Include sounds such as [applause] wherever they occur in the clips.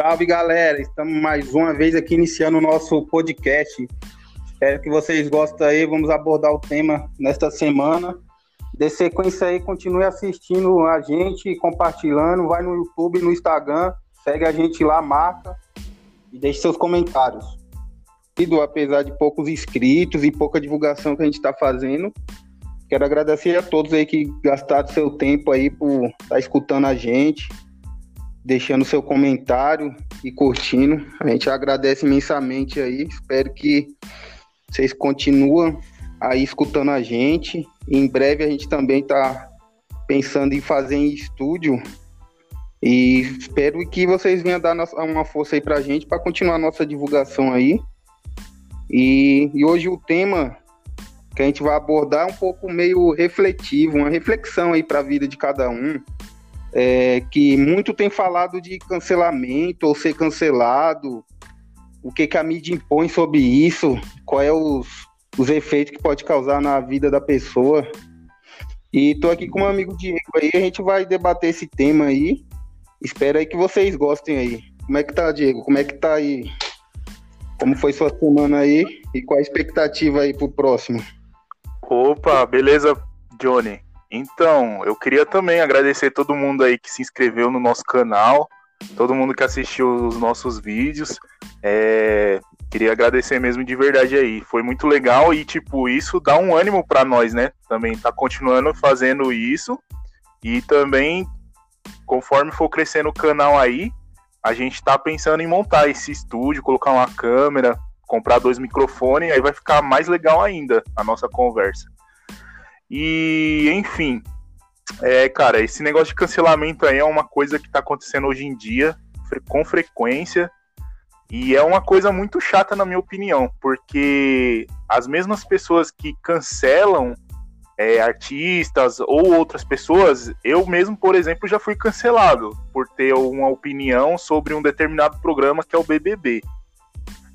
Salve galera, estamos mais uma vez aqui iniciando o nosso podcast. Espero que vocês gostem aí. Vamos abordar o tema nesta semana. De sequência aí, continue assistindo a gente, compartilhando. Vai no YouTube, no Instagram, segue a gente lá, marca e deixe seus comentários. Apesar de poucos inscritos e pouca divulgação que a gente está fazendo, quero agradecer a todos aí que gastaram seu tempo aí por estar tá escutando a gente deixando seu comentário e curtindo. A gente agradece imensamente aí. Espero que vocês continuem aí escutando a gente. Em breve a gente também está pensando em fazer em estúdio. E espero que vocês venham dar uma força aí pra gente para continuar nossa divulgação aí. E, e hoje o tema que a gente vai abordar é um pouco meio refletivo, uma reflexão aí para a vida de cada um é, que muito tem falado de cancelamento ou ser cancelado, o que, que a mídia impõe sobre isso, qual é os, os efeitos que pode causar na vida da pessoa. E tô aqui com meu amigo Diego aí, a gente vai debater esse tema aí. Espero aí que vocês gostem aí. Como é que tá, Diego? Como é que tá aí? Como foi sua semana aí? E qual a expectativa aí pro próximo? Opa, beleza, Johnny? Então, eu queria também agradecer todo mundo aí que se inscreveu no nosso canal, todo mundo que assistiu os nossos vídeos. É, queria agradecer mesmo de verdade aí. Foi muito legal e, tipo, isso dá um ânimo para nós, né? Também tá continuando fazendo isso. E também, conforme for crescendo o canal aí, a gente tá pensando em montar esse estúdio, colocar uma câmera, comprar dois microfones, aí vai ficar mais legal ainda a nossa conversa. E, enfim, é, cara, esse negócio de cancelamento aí é uma coisa que tá acontecendo hoje em dia, com frequência, e é uma coisa muito chata, na minha opinião, porque as mesmas pessoas que cancelam é, artistas ou outras pessoas, eu mesmo, por exemplo, já fui cancelado por ter uma opinião sobre um determinado programa que é o BBB.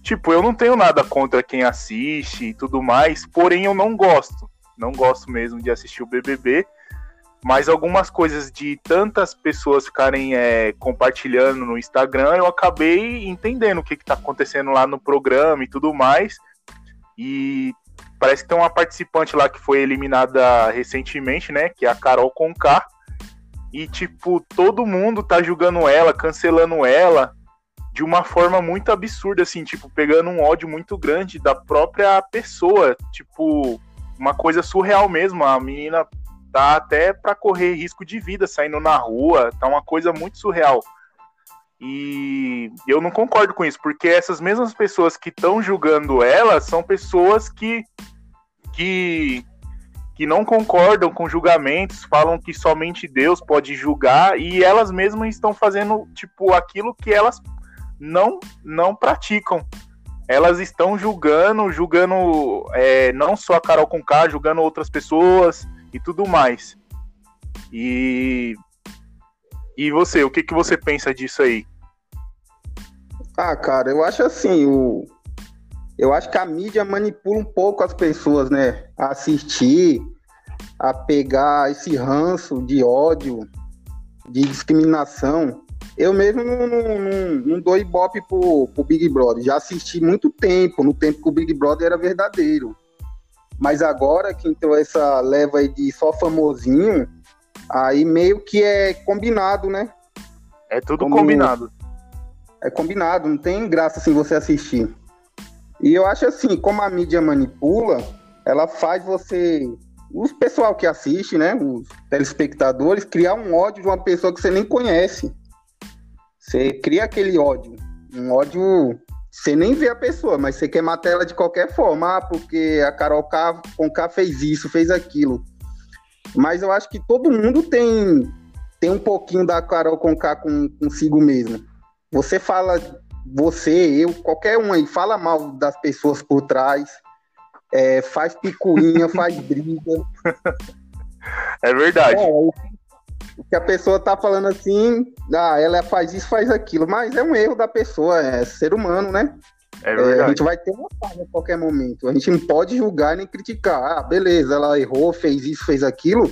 Tipo, eu não tenho nada contra quem assiste e tudo mais, porém eu não gosto não gosto mesmo de assistir o BBB, mas algumas coisas de tantas pessoas ficarem é, compartilhando no Instagram, eu acabei entendendo o que está acontecendo lá no programa e tudo mais. E parece que tem uma participante lá que foi eliminada recentemente, né? Que é a Carol Conká. E, tipo, todo mundo tá julgando ela, cancelando ela de uma forma muito absurda, assim, tipo, pegando um ódio muito grande da própria pessoa. Tipo, uma coisa surreal mesmo. A menina tá até para correr risco de vida saindo na rua, tá uma coisa muito surreal. E eu não concordo com isso, porque essas mesmas pessoas que estão julgando ela são pessoas que, que, que não concordam com julgamentos, falam que somente Deus pode julgar, e elas mesmas estão fazendo tipo aquilo que elas não, não praticam elas estão julgando, julgando é, não só a Carol Conká, julgando outras pessoas e tudo mais. E e você, o que, que você pensa disso aí? Ah, cara, eu acho assim, o eu acho que a mídia manipula um pouco as pessoas, né? A assistir, a pegar esse ranço de ódio, de discriminação eu mesmo não, não, não, dou ibope pro, pro Big Brother. Já assisti muito tempo, no tempo que o Big Brother era verdadeiro. Mas agora que entrou essa leva aí de só famosinho, aí meio que é combinado, né? É tudo Como... combinado. É combinado, não tem graça assim você assistir. E eu acho assim, como a mídia manipula, ela faz você, os pessoal que assiste, né, os telespectadores, criar um ódio de uma pessoa que você nem conhece. Você cria aquele ódio. Um ódio. Você nem vê a pessoa, mas você quer matar ela de qualquer forma. Ah, porque a Carol K, com K fez isso, fez aquilo. Mas eu acho que todo mundo tem, tem um pouquinho da Carol com, consigo mesmo. Você fala, você, eu, qualquer um aí, fala mal das pessoas por trás, é, faz picuinha, [laughs] faz briga. É verdade. É, que a pessoa tá falando assim, ah, ela faz isso, faz aquilo, mas é um erro da pessoa, é ser humano, né? É verdade. É, a gente vai ter uma falha a qualquer momento. A gente não pode julgar nem criticar. Ah, beleza, ela errou, fez isso, fez aquilo,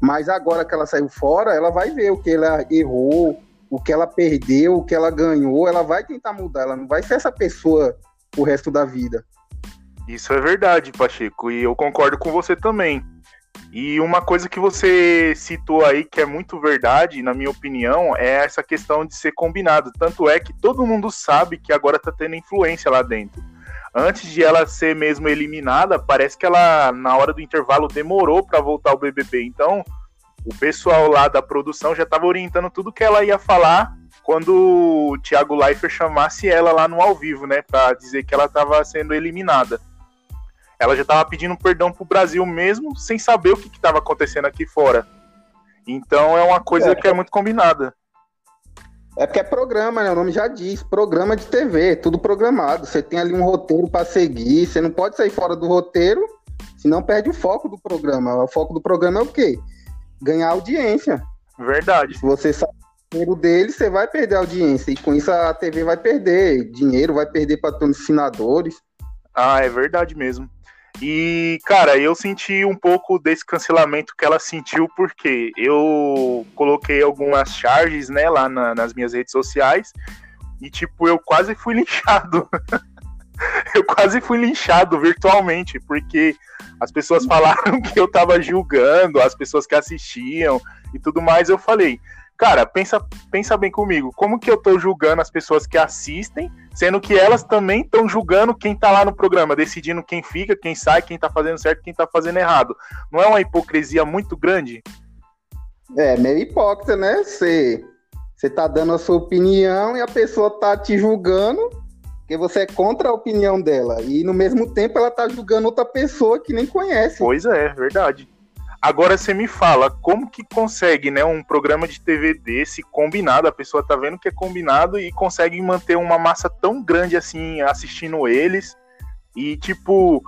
mas agora que ela saiu fora, ela vai ver o que ela errou, o que ela perdeu, o que ela ganhou, ela vai tentar mudar, ela não vai ser essa pessoa o resto da vida. Isso é verdade, Pacheco, e eu concordo com você também. E uma coisa que você citou aí que é muito verdade, na minha opinião, é essa questão de ser combinado. Tanto é que todo mundo sabe que agora tá tendo influência lá dentro. Antes de ela ser mesmo eliminada, parece que ela, na hora do intervalo, demorou para voltar ao BBB. Então, o pessoal lá da produção já estava orientando tudo que ela ia falar quando o Thiago Leifert chamasse ela lá no ao vivo, né, para dizer que ela estava sendo eliminada. Ela já estava pedindo perdão pro Brasil mesmo, sem saber o que estava acontecendo aqui fora. Então é uma coisa é. que é muito combinada. É porque é programa, né? O nome já diz, programa de TV, tudo programado. Você tem ali um roteiro para seguir, você não pode sair fora do roteiro, senão perde o foco do programa. O foco do programa é o quê? ganhar audiência. Verdade. Se você o dinheiro dele, você vai perder audiência. E com isso a TV vai perder dinheiro, vai perder patrocinadores. Ah, é verdade mesmo. E, cara, eu senti um pouco desse cancelamento que ela sentiu, porque eu coloquei algumas charges, né, lá na, nas minhas redes sociais, e, tipo, eu quase fui [laughs] linchado. eu quase fui linchado virtualmente, porque as pessoas falaram [laughs] que eu tava julgando as pessoas que assistiam e tudo mais. Eu falei, cara, pensa, pensa bem comigo, como que eu tô julgando as pessoas que assistem, sendo que elas também estão julgando quem tá lá no programa, decidindo quem fica, quem sai, quem tá fazendo certo, quem tá fazendo errado. Não é uma hipocrisia muito grande? É, meio hipócrita, né? Você, você tá dando a sua opinião e a pessoa tá te julgando porque você é contra a opinião dela. E no mesmo tempo ela tá julgando outra pessoa que nem conhece. Pois é, verdade. Agora você me fala, como que consegue, né, um programa de TV desse combinado, a pessoa tá vendo que é combinado e consegue manter uma massa tão grande assim assistindo eles? E tipo,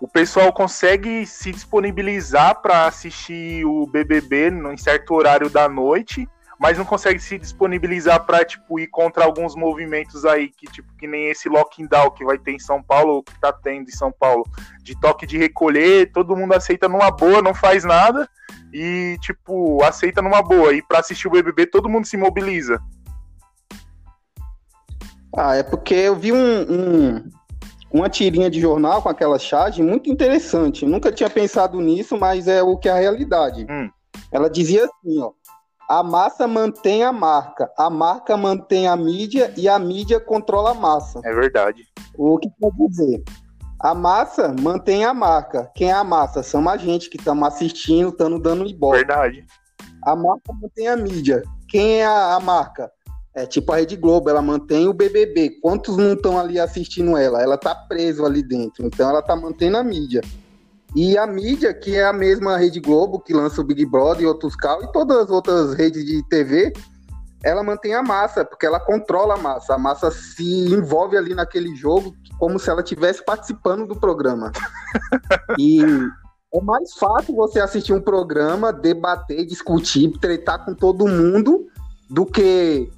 o pessoal consegue se disponibilizar para assistir o BBB em certo horário da noite mas não consegue se disponibilizar para tipo ir contra alguns movimentos aí que tipo que nem esse lockdown que vai ter em São Paulo, que tá tendo em São Paulo, de toque de recolher, todo mundo aceita numa boa, não faz nada e tipo aceita numa boa e para assistir o BBB todo mundo se mobiliza. Ah, é porque eu vi um, um uma tirinha de jornal com aquela charge muito interessante. nunca tinha pensado nisso, mas é o que é a realidade. Hum. Ela dizia assim, ó a massa mantém a marca, a marca mantém a mídia e a mídia controla a massa. É verdade. O que quer dizer? A massa mantém a marca. Quem é a massa? São a gente que estamos assistindo, estamos dando ibope. Verdade. A marca mantém a mídia. Quem é a, a marca? É tipo a Rede Globo, ela mantém o BBB. Quantos não estão ali assistindo ela? Ela tá preso ali dentro. Então ela tá mantendo a mídia. E a mídia, que é a mesma Rede Globo, que lança o Big Brother e outros carros, e todas as outras redes de TV, ela mantém a massa, porque ela controla a massa. A massa se envolve ali naquele jogo como se ela estivesse participando do programa. [laughs] e é mais fácil você assistir um programa, debater, discutir, tretar com todo mundo, do que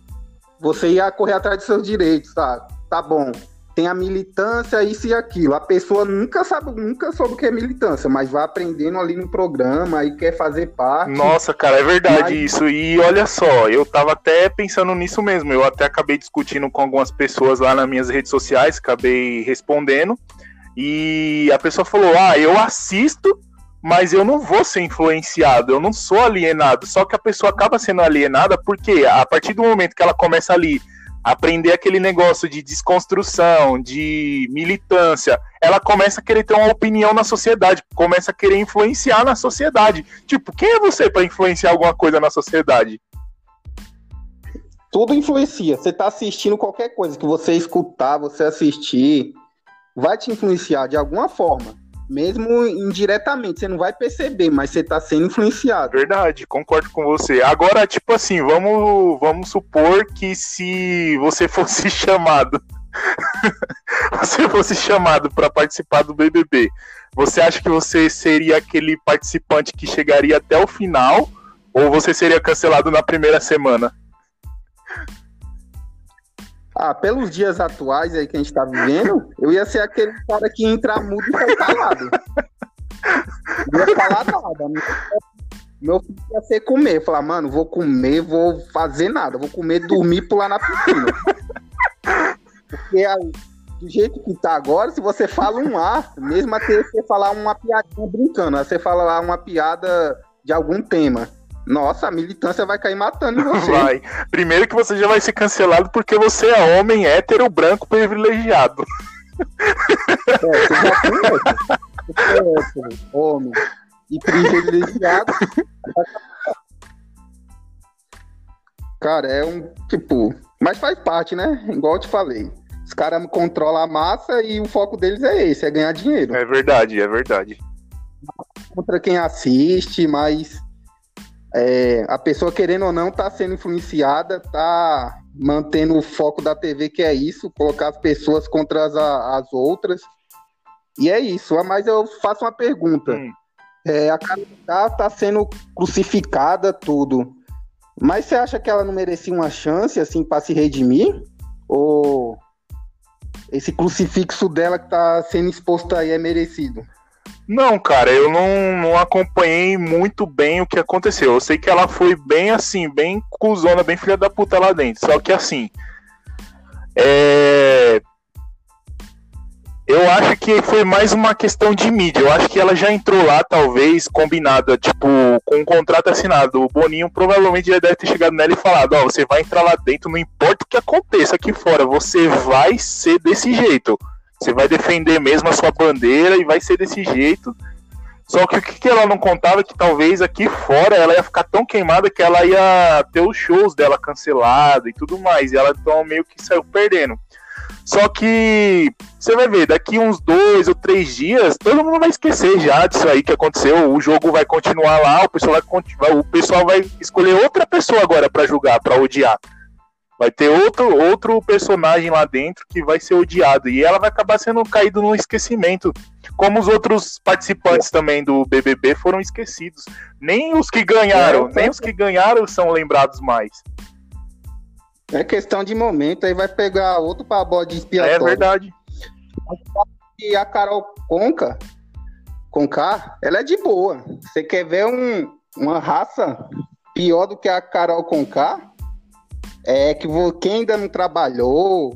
você ir correr atrás de seus direitos, tá? Tá bom tem a militância, isso e aquilo. A pessoa nunca sabe, nunca soube o que é militância, mas vai aprendendo ali no programa e quer fazer parte. Nossa, cara, é verdade mas... isso. E olha só, eu tava até pensando nisso mesmo. Eu até acabei discutindo com algumas pessoas lá nas minhas redes sociais, acabei respondendo. E a pessoa falou: Ah, eu assisto, mas eu não vou ser influenciado, eu não sou alienado. Só que a pessoa acaba sendo alienada porque a partir do momento que ela começa ali aprender aquele negócio de desconstrução, de militância, ela começa a querer ter uma opinião na sociedade, começa a querer influenciar na sociedade. Tipo, quem é você para influenciar alguma coisa na sociedade? Tudo influencia. Você tá assistindo qualquer coisa que você escutar, você assistir, vai te influenciar de alguma forma mesmo indiretamente, você não vai perceber, mas você está sendo influenciado. Verdade, concordo com você. Agora, tipo assim, vamos, vamos supor que se você [laughs] fosse chamado, [laughs] você fosse chamado para participar do BBB, você acha que você seria aquele participante que chegaria até o final, ou você seria cancelado na primeira semana? Ah, pelos dias atuais aí que a gente tá vivendo, eu ia ser aquele cara que entra mudo e sai calado. Não ia falar nada. meu filho ia ser comer. Falar, mano, vou comer, vou fazer nada, vou comer, dormir, pular na piscina. Porque aí, do jeito que tá agora, se você fala um A, mesmo até você falar uma piadinha brincando, você fala lá uma piada de algum tema. Nossa, a militância vai cair matando [laughs] você. Vai. Primeiro que você já vai ser cancelado porque você é homem hétero branco privilegiado. É, você já conhece. Você é hétero, homem e privilegiado. Cara, é um tipo. Mas faz parte, né? Igual eu te falei. Os caras controlam a massa e o foco deles é esse, é ganhar dinheiro. É verdade, é verdade. Contra quem assiste, mas é, a pessoa, querendo ou não, tá sendo influenciada, tá mantendo o foco da TV, que é isso, colocar as pessoas contra as, as outras. E é isso. Mas eu faço uma pergunta. Hum. É, a Carol tá, tá sendo crucificada, tudo. Mas você acha que ela não merecia uma chance, assim, para se redimir? Ou esse crucifixo dela que tá sendo exposto aí é merecido? Não, cara, eu não, não acompanhei muito bem o que aconteceu. Eu sei que ela foi bem assim, bem cuzona, bem filha da puta lá dentro. Só que assim. É... Eu acho que foi mais uma questão de mídia. Eu acho que ela já entrou lá, talvez, combinada, tipo, com um contrato assinado. O Boninho provavelmente já deve ter chegado nela e falado: Ó, oh, você vai entrar lá dentro, não importa o que aconteça aqui fora, você vai ser desse jeito. Você vai defender mesmo a sua bandeira e vai ser desse jeito. Só que o que ela não contava é que talvez aqui fora ela ia ficar tão queimada que ela ia ter os shows dela cancelados e tudo mais. E ela então meio que saiu perdendo. Só que você vai ver, daqui uns dois ou três dias, todo mundo vai esquecer já disso aí que aconteceu. O jogo vai continuar lá, o pessoal vai, o pessoal vai escolher outra pessoa agora para julgar, para odiar. Vai ter outro, outro personagem lá dentro que vai ser odiado. E ela vai acabar sendo caído no esquecimento. Como os outros participantes também do BBB foram esquecidos. Nem os que ganharam, é, nem os que ganharam são lembrados mais. É questão de momento, aí vai pegar outro para bode expiatório. É verdade. E a Carol Conca, Conká, ela é de boa. Você quer ver um, uma raça pior do que a Carol Conká? É que quem ainda não trabalhou,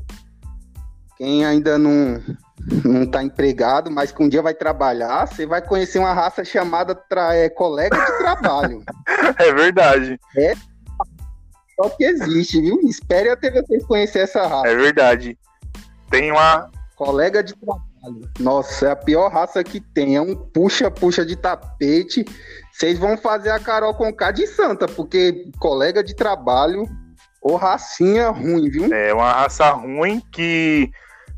quem ainda não não está empregado, mas que um dia vai trabalhar, você vai conhecer uma raça chamada é, colega de trabalho. [laughs] é verdade. É só que existe, viu? Espere até vocês conhecer essa raça. É verdade. Tem uma. Colega de trabalho. Nossa, é a pior raça que tem. É um puxa-puxa de tapete. Vocês vão fazer a Carol com K de santa, porque colega de trabalho ou racinha ruim, viu? É uma raça ruim que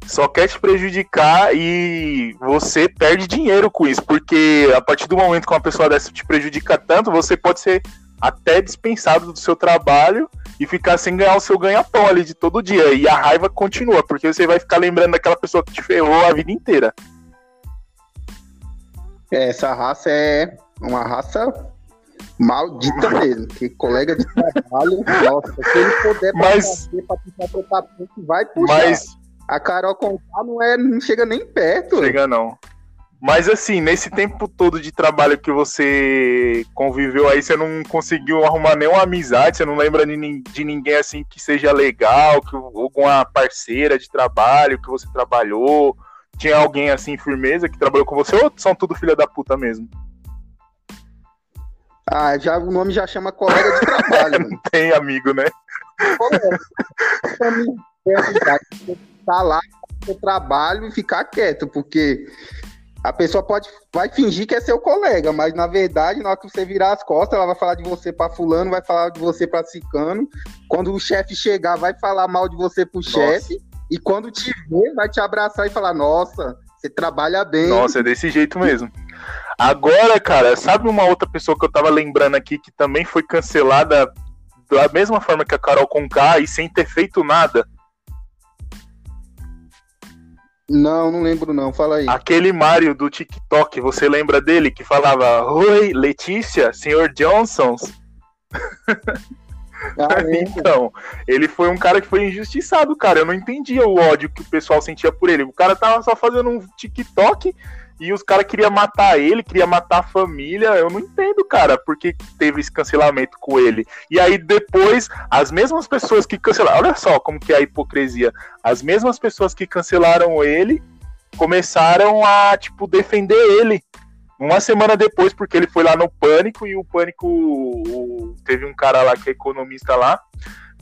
só quer te prejudicar e você perde dinheiro com isso, porque a partir do momento que uma pessoa dessa te prejudica tanto, você pode ser até dispensado do seu trabalho e ficar sem ganhar o seu ganha-pão ali de todo dia. E a raiva continua, porque você vai ficar lembrando daquela pessoa que te ferrou a vida inteira. Essa raça é uma raça maldita mesmo, que colega de trabalho, nossa, se ele puder mas, pra puxar vai puxar. Mas, a Carol Conká não, é, não chega nem perto. Chega não. Mas assim, nesse tempo todo de trabalho que você conviveu aí, você não conseguiu arrumar nenhuma amizade, você não lembra de, de ninguém assim que seja legal, que alguma parceira de trabalho que você trabalhou, tinha alguém assim firmeza que trabalhou com você ou são tudo filha da puta mesmo? Ah, já o nome já chama colega de trabalho. não [laughs] tem amigo, né? Colega. tá lá no trabalho e ficar quieto, porque a pessoa pode vai fingir que é seu colega, mas na verdade, na hora que você virar as costas, ela vai falar de você para fulano, vai falar de você para cicano. Quando o chefe chegar, vai falar mal de você pro chefe. E quando te ver, vai te abraçar e falar: Nossa, você trabalha bem. Nossa, é desse jeito mesmo. Agora, cara, sabe uma outra pessoa que eu tava lembrando aqui que também foi cancelada da mesma forma que a Carol Conká e sem ter feito nada? Não, não lembro não, fala aí. Aquele Mario do TikTok, você lembra dele que falava: Oi, Letícia, senhor Johnson? [laughs] Ah, [laughs] então, ele foi um cara que foi injustiçado, cara. Eu não entendia o ódio que o pessoal sentia por ele. O cara tava só fazendo um TikTok e os caras queriam matar ele, queria matar a família. Eu não entendo, cara, porque teve esse cancelamento com ele. E aí depois, as mesmas pessoas que cancelaram. Olha só como que é a hipocrisia. As mesmas pessoas que cancelaram ele começaram a, tipo, defender ele. Uma semana depois, porque ele foi lá no Pânico e o Pânico. O, teve um cara lá que é economista lá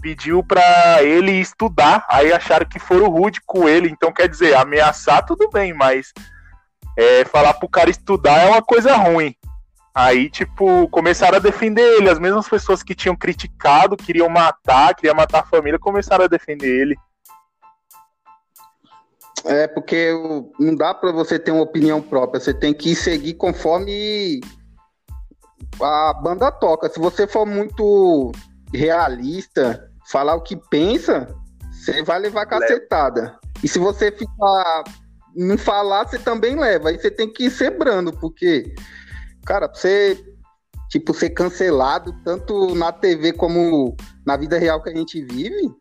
pediu para ele estudar, aí acharam que foram rude com ele, então quer dizer, ameaçar tudo bem, mas é, falar pro cara estudar é uma coisa ruim. Aí, tipo, começaram a defender ele. As mesmas pessoas que tinham criticado, queriam matar, queriam matar a família, começaram a defender ele. É, porque não dá para você ter uma opinião própria. Você tem que seguir conforme a banda toca. Se você for muito realista, falar o que pensa, você vai levar cacetada. E se você ficar não falar, você também leva. Aí você tem que ser brando, porque, cara, pra você, tipo, ser cancelado, tanto na TV como na vida real que a gente vive,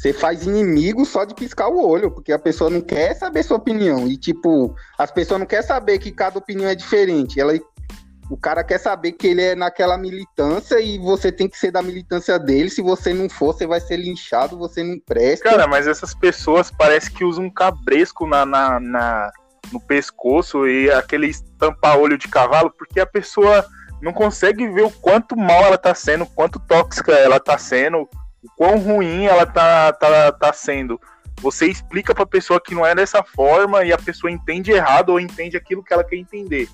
você faz inimigo só de piscar o olho, porque a pessoa não quer saber sua opinião. E, tipo, as pessoas não querem saber que cada opinião é diferente. Ela o cara quer saber que ele é naquela militância e você tem que ser da militância dele. Se você não for, você vai ser linchado, você não presta. Cara, mas essas pessoas parece que usam um cabresco na, na, na no pescoço e aquele estampa-olho de cavalo, porque a pessoa não consegue ver o quanto mal ela tá sendo, quanto tóxica ela tá sendo, o quão ruim ela tá, tá, tá sendo. Você explica pra pessoa que não é dessa forma e a pessoa entende errado ou entende aquilo que ela quer entender.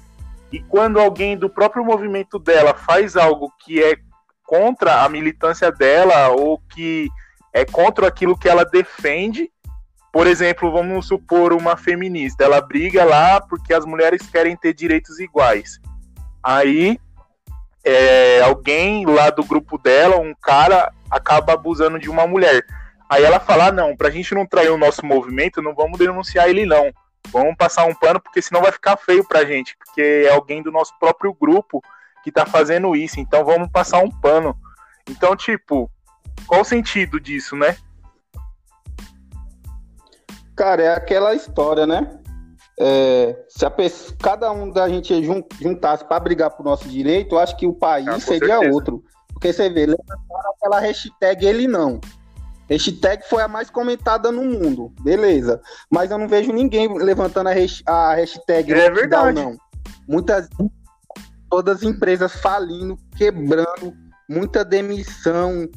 E quando alguém do próprio movimento dela faz algo que é contra a militância dela ou que é contra aquilo que ela defende, por exemplo, vamos supor uma feminista, ela briga lá porque as mulheres querem ter direitos iguais. Aí é, alguém lá do grupo dela, um cara, acaba abusando de uma mulher. Aí ela fala: ah, não, pra gente não trair o nosso movimento, não vamos denunciar ele, não. Vamos passar um pano, porque senão vai ficar feio pra gente, porque é alguém do nosso próprio grupo que tá fazendo isso, então vamos passar um pano. Então, tipo, qual o sentido disso, né? Cara, é aquela história, né? É, se a pessoa, cada um da gente juntasse para brigar pro nosso direito, eu acho que o país ah, seria certeza. outro. Porque você vê, levantaram aquela hashtag ele não. Hashtag foi a mais comentada no mundo, beleza. Mas eu não vejo ninguém levantando a, a hashtag. É verdade. Não. Muitas, todas as empresas falindo, quebrando, muita demissão,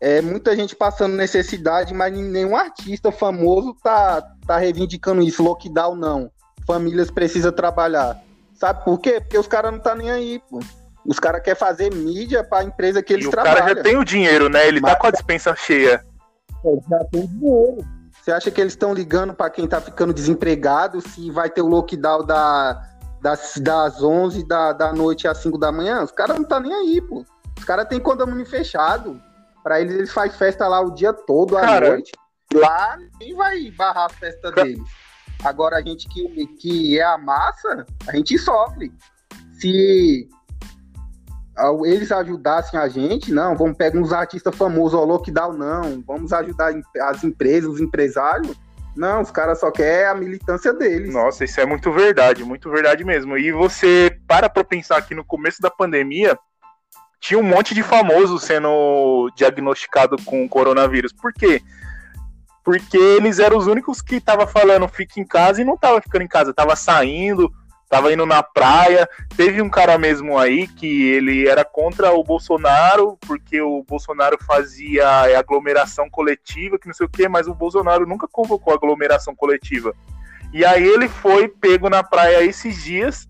é, muita gente passando necessidade, mas nenhum artista famoso tá, tá reivindicando isso. Lockdown não. Famílias precisam trabalhar. Sabe por quê? Porque os caras não tá nem aí, pô. Os caras querem fazer mídia para a empresa que eles e trabalham. O cara já tem o dinheiro, né? Ele tá mas... tá com a dispensa cheia já tem dinheiro. Você acha que eles estão ligando para quem está ficando desempregado se vai ter o lockdown da, das, das 11 da, da noite às 5 da manhã? Os caras não tá nem aí, pô. Os caras têm condomínio fechado. Para eles, eles fazem festa lá o dia todo, à Cara, noite. Lá, ninguém vai barrar a festa deles. Agora, a gente que, que é a massa, a gente sofre. Se eles ajudassem a gente, não, vamos pegar uns artistas famosos, ao lockdown, não, vamos ajudar as empresas, os empresários. Não, os caras só querem a militância deles. Nossa, isso é muito verdade, muito verdade mesmo. E você para pra pensar que no começo da pandemia tinha um monte de famosos sendo diagnosticado com coronavírus. Por quê? Porque eles eram os únicos que estavam falando fique em casa e não tava ficando em casa, tava saindo, tava indo na praia. Teve um cara mesmo aí que ele era contra o Bolsonaro, porque o Bolsonaro fazia aglomeração coletiva, que não sei o quê, mas o Bolsonaro nunca convocou aglomeração coletiva. E aí ele foi pego na praia esses dias,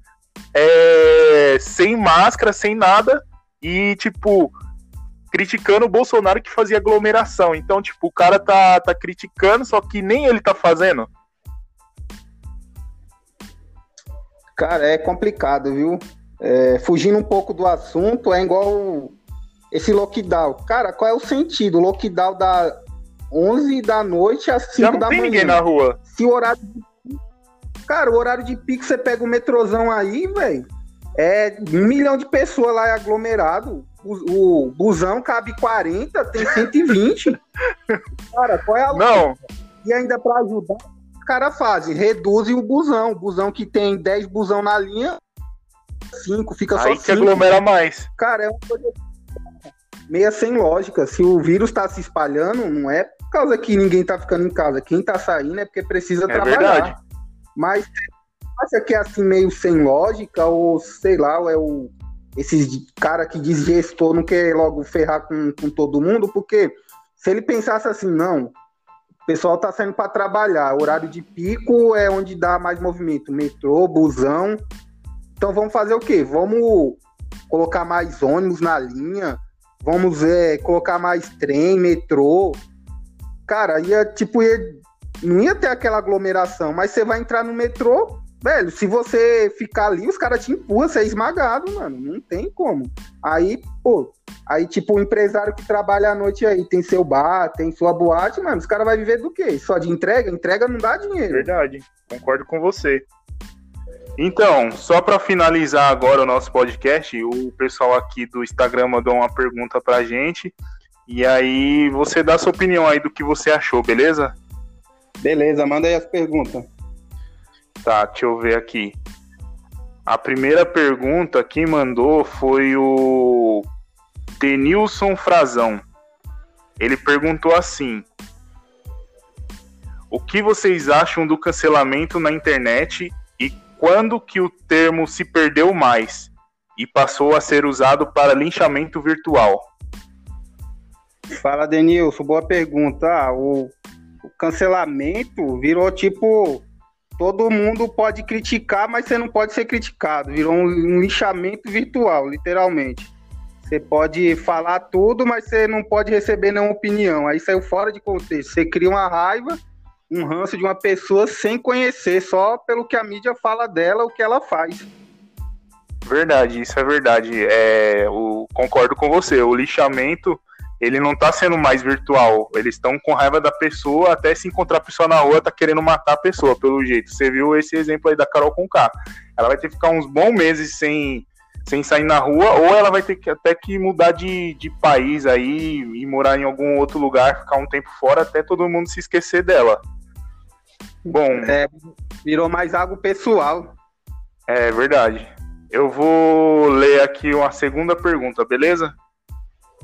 é, sem máscara, sem nada, e tipo, criticando o Bolsonaro que fazia aglomeração. Então, tipo, o cara tá, tá criticando, só que nem ele tá fazendo. Cara, é complicado, viu? É, fugindo um pouco do assunto, é igual esse lockdown. Cara, qual é o sentido? O lockdown da 11 da noite às 5 da manhã. não tem ninguém na rua. Se o horário de... Cara, o horário de pico, você pega o metrozão aí, velho, é um milhão de pessoas lá aglomerado. O, o busão cabe 40, tem 120. [laughs] Cara, qual é a Não. E ainda para ajudar, caras fazem? Reduzem o busão. O busão que tem 10 busão na linha, 5, fica Aí só que 5. aglomera mais. Cara, é uma coisa meia sem lógica. Se o vírus tá se espalhando, não é por causa que ninguém tá ficando em casa. Quem tá saindo é porque precisa É trabalhar. verdade. Mas acha que é assim meio sem lógica ou sei lá, ou é o esses cara que diz gestor não quer logo ferrar com, com todo mundo, porque se ele pensasse assim, não, o pessoal tá saindo para trabalhar, horário de pico é onde dá mais movimento, metrô, busão. Então vamos fazer o quê? Vamos colocar mais ônibus na linha, vamos é, colocar mais trem, metrô. Cara, ia tipo ia não ia ter aquela aglomeração, mas você vai entrar no metrô, velho, se você ficar ali, os caras te empurram, você é esmagado, mano, não tem como. Aí, pô, aí tipo o empresário que trabalha à noite aí, tem seu bar, tem sua boate, mano, os caras vai viver do quê? Só de entrega? Entrega não dá dinheiro. Verdade, concordo com você. Então, só para finalizar agora o nosso podcast, o pessoal aqui do Instagram mandou uma pergunta pra gente. E aí você dá sua opinião aí do que você achou, beleza? Beleza, manda aí as perguntas. Tá, deixa eu ver aqui. A primeira pergunta quem mandou foi o Denilson Frazão. Ele perguntou assim: O que vocês acham do cancelamento na internet e quando que o termo se perdeu mais e passou a ser usado para linchamento virtual? Fala, Denilson, boa pergunta. Ah, o, o cancelamento virou tipo. Todo mundo pode criticar, mas você não pode ser criticado. Virou um, um lixamento virtual, literalmente. Você pode falar tudo, mas você não pode receber nenhuma opinião. Aí saiu fora de contexto. Você cria uma raiva, um ranço de uma pessoa sem conhecer, só pelo que a mídia fala dela, o que ela faz. Verdade, isso é verdade. É, concordo com você. O lixamento ele não tá sendo mais virtual. Eles estão com raiva da pessoa, até se encontrar a pessoa na rua, tá querendo matar a pessoa, pelo jeito. Você viu esse exemplo aí da Carol Conká. Ela vai ter que ficar uns bons meses sem, sem sair na rua, ou ela vai ter que até que mudar de, de país aí e morar em algum outro lugar, ficar um tempo fora, até todo mundo se esquecer dela. Bom, É, virou mais algo pessoal. é verdade. Eu vou ler aqui uma segunda pergunta, beleza?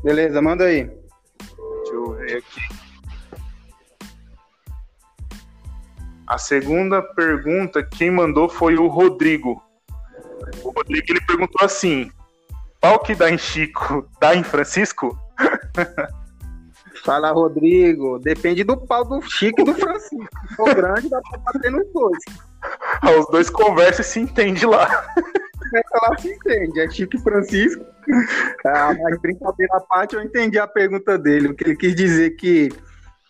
Beleza, manda aí. Deixa eu ver aqui. A segunda pergunta, quem mandou foi o Rodrigo. O Rodrigo ele perguntou assim: pau que dá em Chico, dá em Francisco? [laughs] Fala, Rodrigo. Depende do pau do Chico e do Francisco. Se for grande, dá pra bater nos dois. [laughs] Os dois conversam e se entendem lá. Essa lá se entende. É Chico Francisco. [laughs] Ah, mas brincadeira à parte, eu entendi a pergunta dele. O que ele quis dizer que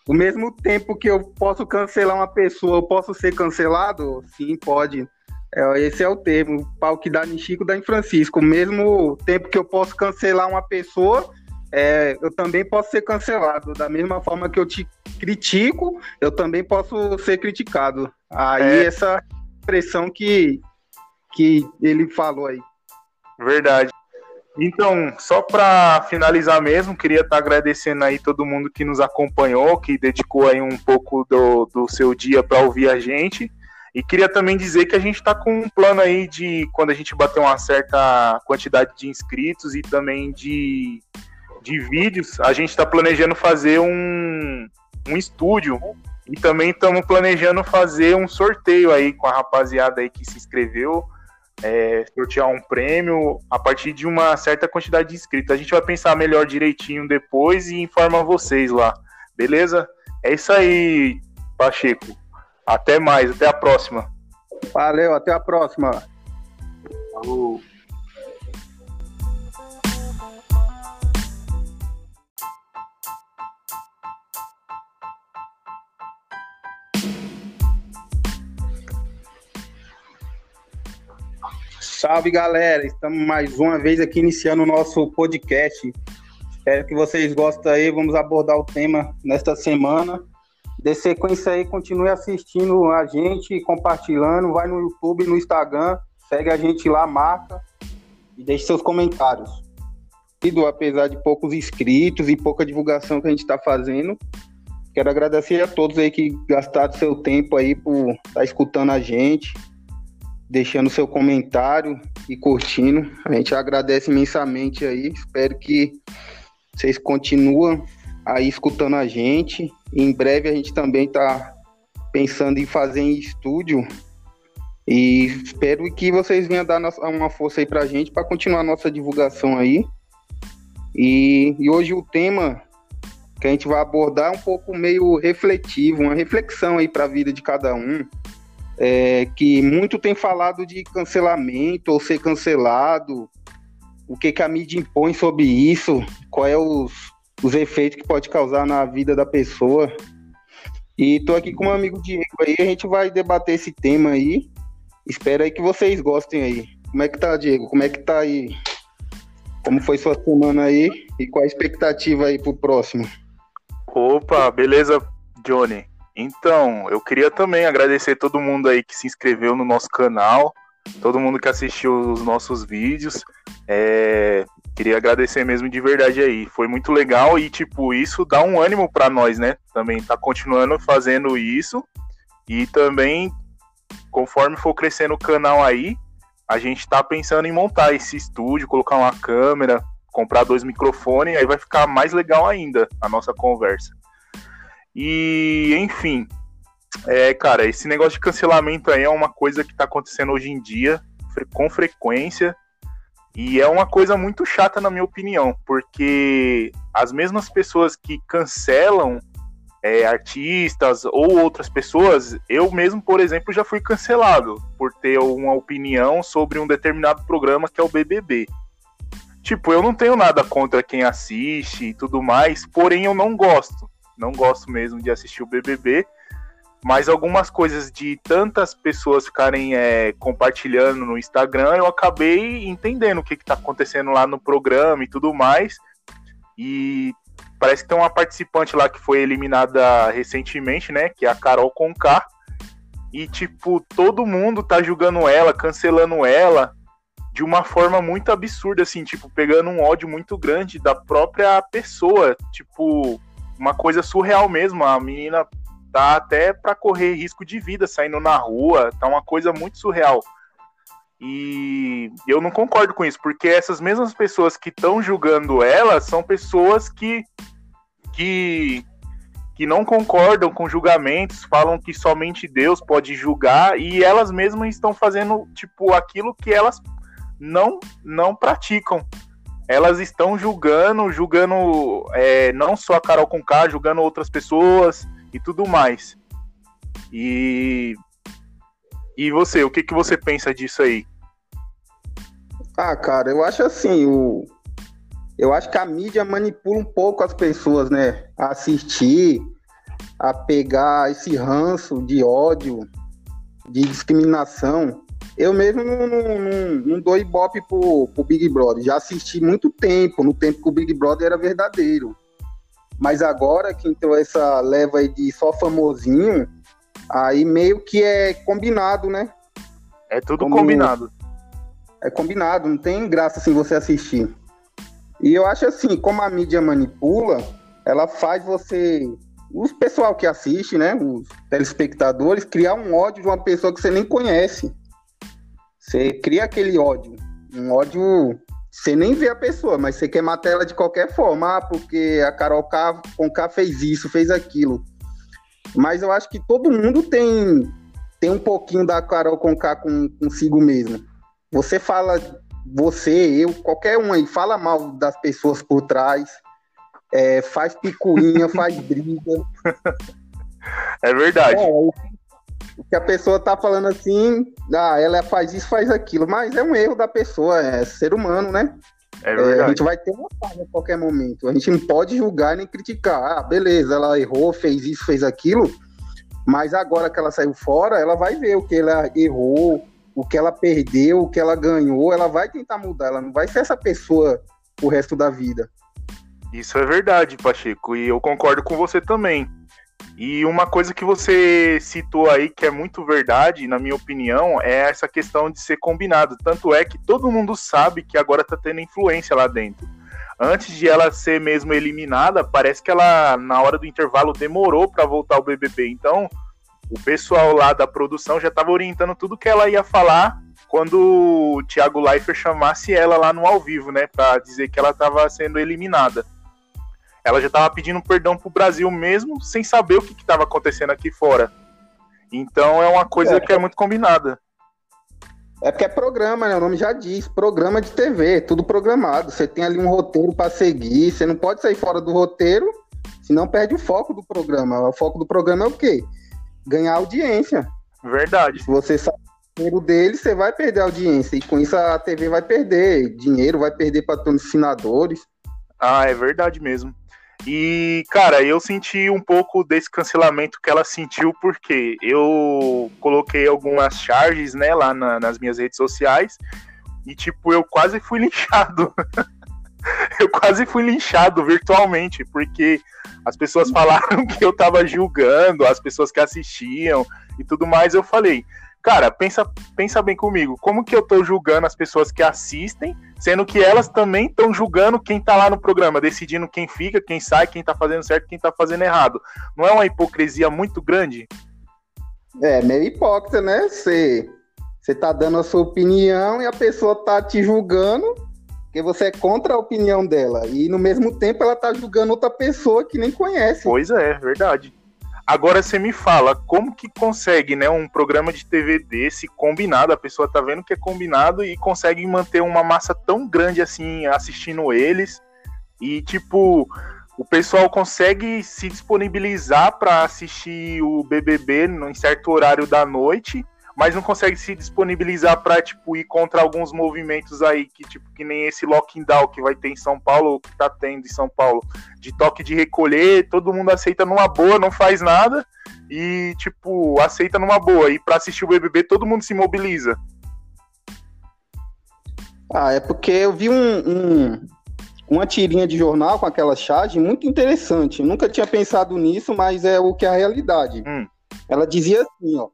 o mesmo tempo que eu posso cancelar uma pessoa, eu posso ser cancelado? Sim, pode. É, esse é o termo. O pau que dá em Chico dá em Francisco. O mesmo tempo que eu posso cancelar uma pessoa, é, eu também posso ser cancelado. Da mesma forma que eu te critico, eu também posso ser criticado. Aí É. essa expressão que, que ele falou aí. Verdade. Então, só para finalizar mesmo, queria estar agradecendo aí todo mundo que nos acompanhou, que dedicou aí um pouco do, do seu dia para ouvir a gente. E queria também dizer que a gente está com um plano aí de quando a gente bater uma certa quantidade de inscritos e também de, de vídeos, a gente está planejando fazer um, um estúdio e também estamos planejando fazer um sorteio aí com a rapaziada aí que se inscreveu é, sortear um prêmio a partir de uma certa quantidade de inscritos. A gente vai pensar melhor direitinho depois e informa vocês lá. Beleza? É isso aí, Pacheco. Até mais, até a próxima. Valeu, até a próxima. Falou. Salve galera, estamos mais uma vez aqui iniciando o nosso podcast. Espero que vocês gostem aí. Vamos abordar o tema nesta semana. De sequência aí, continue assistindo a gente, compartilhando. Vai no YouTube, no Instagram, segue a gente lá, marca e deixe seus comentários. E, apesar de poucos inscritos e pouca divulgação que a gente está fazendo, Quero agradecer a todos aí que gastaram seu tempo aí por estar tá escutando a gente, deixando seu comentário e curtindo. A gente agradece imensamente aí. Espero que vocês continuem aí escutando a gente. Em breve a gente também está pensando em fazer em estúdio. E espero que vocês venham dar uma força aí pra gente para continuar a nossa divulgação aí. E, e hoje o tema que a gente vai abordar é um pouco meio refletivo, uma reflexão aí para a vida de cada um. É, que muito tem falado de cancelamento ou ser cancelado, o que, que a mídia impõe sobre isso, qual é os, os efeitos que pode causar na vida da pessoa. E tô aqui com meu amigo Diego aí, a gente vai debater esse tema aí. Espero aí que vocês gostem aí. Como é que tá, Diego? Como é que tá aí? Como foi sua semana aí? E qual a expectativa aí pro próximo? Opa, beleza, Johnny? Então, eu queria também agradecer todo mundo aí que se inscreveu no nosso canal, todo mundo que assistiu os nossos vídeos. É, queria agradecer mesmo de verdade aí. Foi muito legal e, tipo, isso dá um ânimo para nós, né? Também tá continuando fazendo isso. E também, conforme for crescendo o canal aí, a gente tá pensando em montar esse estúdio, colocar uma câmera, comprar dois microfones, aí vai ficar mais legal ainda a nossa conversa. E, enfim, é, cara, esse negócio de cancelamento aí é uma coisa que tá acontecendo hoje em dia, com frequência, e é uma coisa muito chata, na minha opinião, porque as mesmas pessoas que cancelam é, artistas ou outras pessoas, eu mesmo, por exemplo, já fui cancelado por ter uma opinião sobre um determinado programa que é o BBB. Tipo, eu não tenho nada contra quem assiste e tudo mais, porém eu não gosto. Não gosto mesmo de assistir o BBB. Mas algumas coisas de tantas pessoas ficarem é, compartilhando no Instagram, eu acabei entendendo o que, está acontecendo lá no programa e tudo mais. E parece que tem uma participante lá que foi eliminada recentemente, né? Que é a Carol Conká. E, tipo, todo mundo tá julgando ela, cancelando ela de uma forma muito absurda, assim, tipo, pegando um ódio muito grande da própria pessoa, tipo, uma coisa surreal mesmo. A menina tá até para correr risco de vida saindo na rua, tá uma coisa muito surreal. E eu não concordo com isso, porque essas mesmas pessoas que estão julgando ela são pessoas que, que que não concordam com julgamentos, falam que somente Deus pode julgar e elas mesmas estão fazendo tipo aquilo que elas não, não praticam. Elas estão julgando, julgando é, não só a Carol Conká, julgando outras pessoas e tudo mais. E e você, o que, que você pensa disso aí? Ah, cara, eu acho assim, o eu acho que a mídia manipula um pouco as pessoas, né? A assistir, a pegar esse ranço de ódio, de discriminação eu mesmo não, não, não dou ibope pro, pro Big Brother. Já assisti muito tempo, no tempo que o Big Brother era verdadeiro. Mas agora que entrou essa leva aí de só famosinho, aí meio que é combinado, né? É tudo Como... combinado. É combinado, não tem graça assim você assistir. E eu acho assim, como a mídia manipula, ela faz você, os pessoal que assiste, né, os telespectadores, criar um ódio de uma pessoa que você nem conhece. Você cria aquele ódio. Um ódio. Você nem vê a pessoa, mas você quer matar ela de qualquer forma. Ah, porque a Carol K, com K fez isso, fez aquilo. Mas eu acho que todo mundo tem, tem um pouquinho da Carol com K com, consigo mesmo. Você fala, você, eu, qualquer um aí, fala mal das pessoas por trás, é, faz picuinha, [laughs] faz briga. É verdade. É, que a pessoa tá falando assim, ah, ela faz isso, faz aquilo, mas é um erro da pessoa, é ser humano, né? É. É, a gente vai ter uma falha a qualquer momento. A gente não pode julgar nem criticar. Ah, beleza, ela errou, fez isso, fez aquilo, mas agora que ela saiu fora, ela vai ver o que ela errou, o que ela perdeu, o que ela ganhou, ela vai tentar mudar, ela não vai ser essa pessoa o resto da vida. Isso é verdade, Pacheco, e eu concordo com você também. E uma coisa que você citou aí que é muito verdade, na minha opinião, é essa questão de ser combinado. Tanto é que todo mundo sabe que agora tá tendo influência lá dentro. antes de ela ser mesmo eliminada, parece que ela, na hora do intervalo, demorou para voltar ao BBB. Então, o pessoal lá da produção já estava orientando tudo que ela ia falar quando o Thiago Leifert chamasse ela lá no ao vivo, né, para dizer que ela estava sendo eliminada. Ela já estava pedindo perdão pro Brasil mesmo, sem saber o que estava acontecendo aqui fora. Então é uma coisa é. que é muito combinada. É porque é programa, né? O nome já diz, programa de TV, tudo programado. Você tem ali um roteiro para seguir, você não pode sair fora do roteiro, senão perde o foco do programa. O foco do programa é o quê? Ganhar audiência. Verdade. Se você sabe o roteiro dele, você vai perder a audiência. E com isso a TV vai perder dinheiro, vai perder patrocinadores. Ah, é verdade mesmo. E, cara, eu senti um pouco desse cancelamento que ela sentiu, porque eu coloquei algumas charges, né, lá na, nas minhas redes sociais, e, tipo, eu quase fui [laughs] linchado. eu quase fui linchado virtualmente, porque as pessoas falaram [laughs] que eu tava julgando, as pessoas que assistiam e tudo mais. Eu falei, cara, pensa, pensa bem comigo, como que eu tô julgando as pessoas que assistem sendo que elas também estão julgando quem está lá no programa, decidindo quem fica, quem sai, quem está fazendo certo, quem está fazendo errado. Não é uma hipocrisia muito grande? É, meio hipócrita, né? Você, você tá dando a sua opinião e a pessoa tá te julgando porque você é contra a opinião dela. E no mesmo tempo ela tá julgando outra pessoa que nem conhece. Pois é, verdade. Agora você me fala, como que consegue, né, um programa de TV desse combinado, a pessoa tá vendo que é combinado e consegue manter uma massa tão grande assim assistindo eles? E tipo, o pessoal consegue se disponibilizar para assistir o BBB em certo horário da noite mas não consegue se disponibilizar para tipo ir contra alguns movimentos aí que tipo que nem esse lockdown que vai ter em São Paulo, que tá tendo em São Paulo, de toque de recolher, todo mundo aceita numa boa, não faz nada e tipo aceita numa boa e para assistir o BBB todo mundo se mobiliza. Ah, é porque eu vi um, um uma tirinha de jornal com aquela charge muito interessante. Nunca tinha pensado nisso, mas é o que é a realidade. Hum. Ela dizia assim, ó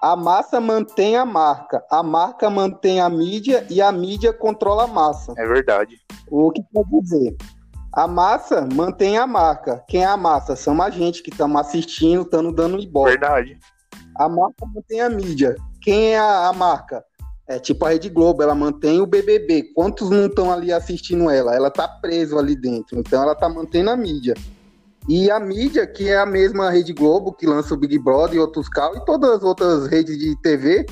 a massa mantém a marca, a marca mantém a mídia e a mídia controla a massa. É verdade. O que quer dizer? A massa mantém a marca. Quem é a massa? São a gente que estamos assistindo, estamos dando ibope. Verdade. A marca mantém a mídia. Quem é a, a marca? É tipo a Rede Globo, ela mantém o BBB. Quantos não estão ali assistindo ela? Ela tá preso ali dentro. Então ela tá mantendo a mídia. E a mídia, que é a mesma Rede Globo, que lança o Big Brother e outros carros, e todas as outras redes de TV,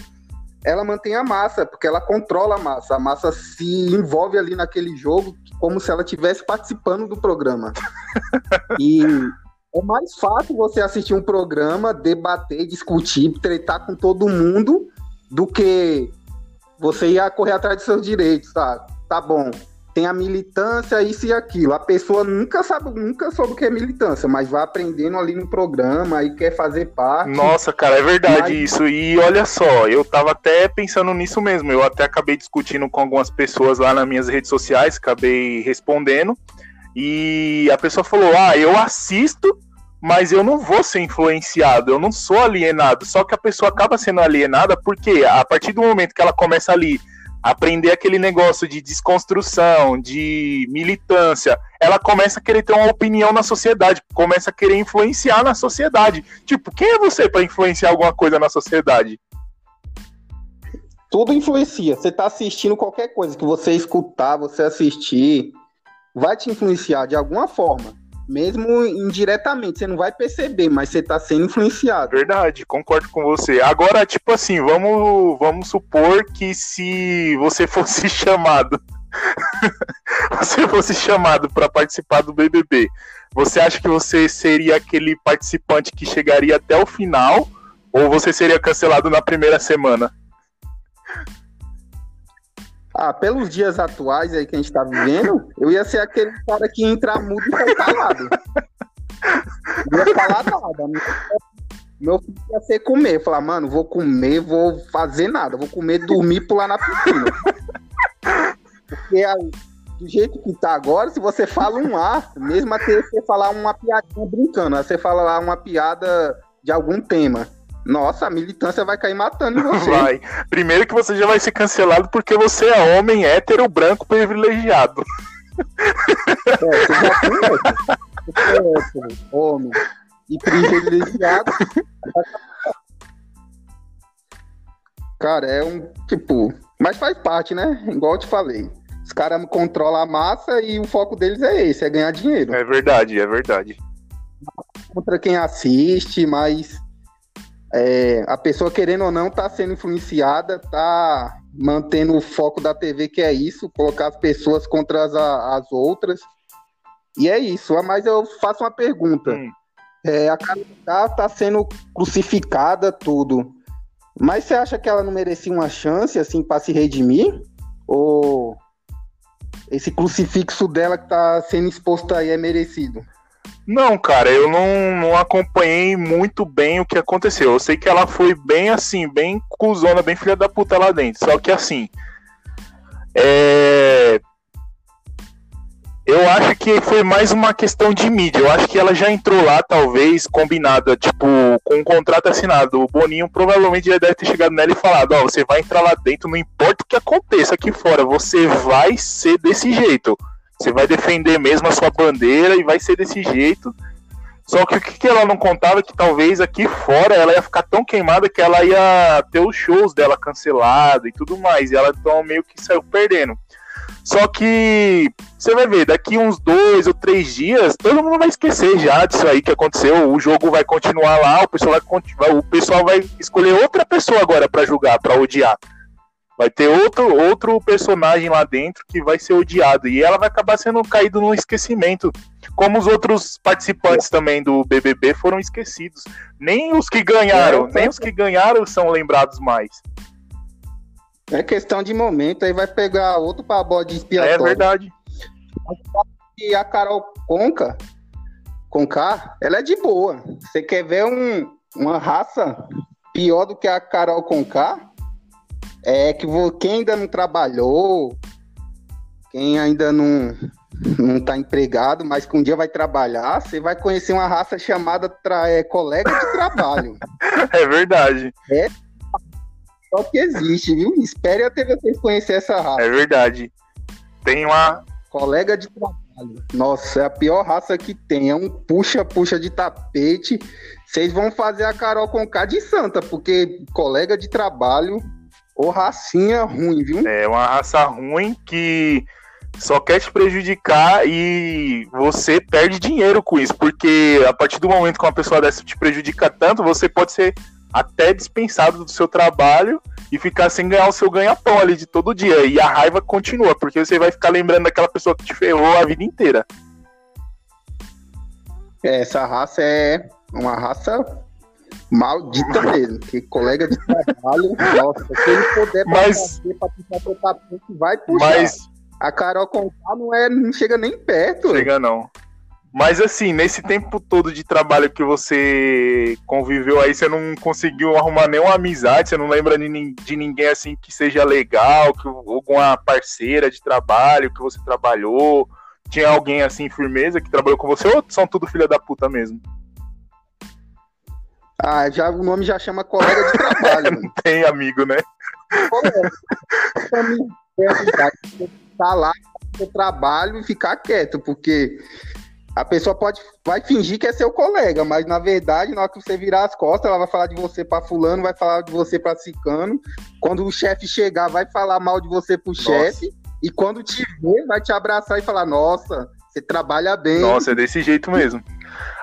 ela mantém a massa, porque ela controla a massa. A massa se envolve ali naquele jogo como se ela estivesse participando do programa. [laughs] e é mais fácil você assistir um programa, debater, discutir, tretar com todo mundo, do que você ir correr atrás de seus direitos, tá? Tá bom tem a militância, isso e aquilo. A pessoa nunca sabe, nunca soube o que é militância, mas vai aprendendo ali no programa e quer fazer parte. Nossa, cara, é verdade mas... isso. E olha só, eu tava até pensando nisso mesmo. Eu até acabei discutindo com algumas pessoas lá nas minhas redes sociais, acabei respondendo. E a pessoa falou: Ah, eu assisto, mas eu não vou ser influenciado, eu não sou alienado. Só que a pessoa acaba sendo alienada porque a partir do momento que ela começa ali aprender aquele negócio de desconstrução, de militância, ela começa a querer ter uma opinião na sociedade, começa a querer influenciar na sociedade. Tipo, quem é você para influenciar alguma coisa na sociedade? Tudo influencia. Você tá assistindo qualquer coisa que você escutar, você assistir, vai te influenciar de alguma forma mesmo indiretamente, você não vai perceber, mas você está sendo influenciado. Verdade, concordo com você. Agora, tipo assim, vamos, vamos supor que se você [laughs] fosse chamado, [laughs] você fosse chamado para participar do BBB, você acha que você seria aquele participante que chegaria até o final ou você seria cancelado na primeira semana? Ah, pelos dias atuais aí que a gente tá vivendo, eu ia ser aquele cara que entra mudo e sai calado. Não ia falar nada. Meu filho ia ser comer. Falar, mano, vou comer, vou fazer nada. Vou comer, dormir, pular na piscina. Porque aí, do jeito que tá agora, se você fala um A, mesmo até você falar uma piadinha brincando, você fala lá uma piada de algum tema nossa, a militância vai cair matando [laughs] você. Vai. Primeiro que você já vai ser cancelado porque você é homem hétero branco privilegiado. É, você já tem [laughs] essa. homem e privilegiado. Cara, é um tipo. Mas faz parte, né? Igual eu te falei. Os caras controlam a massa e o foco deles é esse, é ganhar dinheiro. É verdade, é verdade. Contra quem assiste, mas é, a pessoa, querendo ou não, tá sendo influenciada, tá mantendo o foco da TV, que é isso, colocar as pessoas contra as, as outras. E é isso. Mas eu faço uma pergunta. Hum. É, a Carol tá sendo crucificada, tudo. Mas você acha que ela não merecia uma chance, assim, para se redimir? Ou esse crucifixo dela que tá sendo exposto aí é merecido? Não, cara, eu não, não acompanhei muito bem o que aconteceu. Eu sei que ela foi bem assim, bem cuzona, bem filha da puta lá dentro. Só que assim. É eu acho que foi mais uma questão de mídia. Eu acho que ela já entrou lá, talvez, combinada, tipo, com um contrato assinado. O Boninho provavelmente já deve ter chegado nela e falado: Ó, oh, você vai entrar lá dentro, não importa o que aconteça aqui fora, você vai ser desse jeito. Você vai defender mesmo a sua bandeira e vai ser desse jeito. Só que o que ela não contava é que talvez aqui fora ela ia ficar tão queimada que ela ia ter os shows dela cancelados e tudo mais. E ela então meio que saiu perdendo. Só que você vai ver, daqui uns dois ou três dias, todo mundo vai esquecer já disso aí que aconteceu. O jogo vai continuar lá, o pessoal vai, o pessoal vai escolher outra pessoa agora para julgar, para odiar. Vai ter outro, outro personagem lá dentro que vai ser odiado. E ela vai acabar sendo caído no esquecimento. Como os outros participantes também do BBB foram esquecidos. Nem os que ganharam, nem os que ganharam são lembrados mais. É questão de momento, aí vai pegar outro para bode expiatório. É verdade. E a Carol Conca, Conká, ela é de boa. Você quer ver um, uma raça pior do que a Carol Conká? É que quem ainda não trabalhou, quem ainda não não está empregado, mas que um dia vai trabalhar, você vai conhecer uma raça chamada tra... é, colega de trabalho. [laughs] é verdade. É só que existe, viu? Espere até vocês conhecer essa raça. É verdade. Tem uma. Colega de trabalho. Nossa, é a pior raça que tem. É um puxa-puxa de tapete. Vocês vão fazer a Carol com K de santa, porque colega de trabalho ou racinha ruim, viu? É uma raça ruim que só quer te prejudicar e você perde dinheiro com isso, porque a partir do momento que uma pessoa dessa te prejudica tanto, você pode ser até dispensado do seu trabalho e ficar sem ganhar o seu ganha-pão ali de todo dia. E a raiva continua, porque você vai ficar lembrando daquela pessoa que te ferrou a vida inteira. Essa raça é uma raça maldita mesmo, que colega de trabalho, nossa, se ele puder mas, pra puxar vai puxar. Mas, a Carol Conká não, é, não chega nem perto. Chega não. Mas assim, nesse tempo todo de trabalho que você conviveu aí, você não conseguiu arrumar nenhuma amizade, você não lembra de, de ninguém assim que seja legal, que alguma parceira de trabalho que você trabalhou, tinha alguém assim firmeza que trabalhou com você ou são tudo filha da puta mesmo? Ah, já o nome já chama colega de trabalho. não [laughs] tem amigo, né? Colega. [laughs] tá lá no trabalho e ficar quieto, porque a pessoa pode vai fingir que é seu colega, mas na verdade, na hora que você virar as costas, ela vai falar de você para fulano, vai falar de você para cicano. Quando o chefe chegar, vai falar mal de você pro chefe. E quando te ver, vai te abraçar e falar: "Nossa, você trabalha bem". Nossa, é desse jeito mesmo.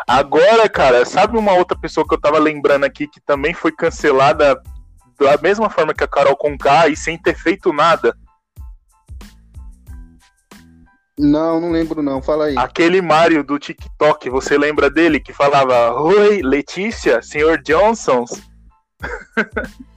Agora, cara, sabe uma outra pessoa que eu tava lembrando aqui que também foi cancelada da mesma forma que a Carol Conká e sem ter feito nada? Não, não lembro não, fala aí. Aquele Mario do TikTok, você lembra dele que falava: Oi, Letícia, senhor Johnson? [laughs]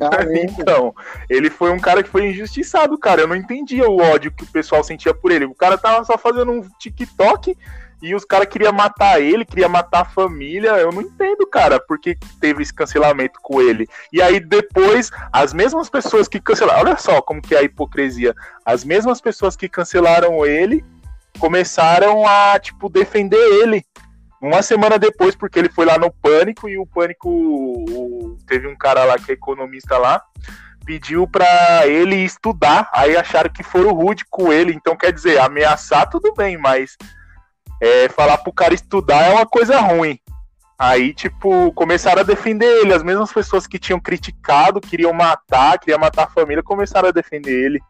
Ah, então, ele foi um cara que foi injustiçado, cara. Eu não entendia o ódio que o pessoal sentia por ele. O cara tava só fazendo um TikTok e os caras queriam matar ele, queria matar a família. Eu não entendo, cara, porque teve esse cancelamento com ele. E aí depois, as mesmas pessoas que cancelaram, olha só como que é a hipocrisia. As mesmas pessoas que cancelaram ele começaram a, tipo, defender ele. Uma semana depois, porque ele foi lá no Pânico e o Pânico. O, teve um cara lá que é economista lá pediu para ele estudar, aí acharam que foram rude com ele, então quer dizer, ameaçar tudo bem, mas é, falar pro cara estudar é uma coisa ruim. Aí, tipo, começaram a defender ele. As mesmas pessoas que tinham criticado, queriam matar, queriam matar a família, começaram a defender ele.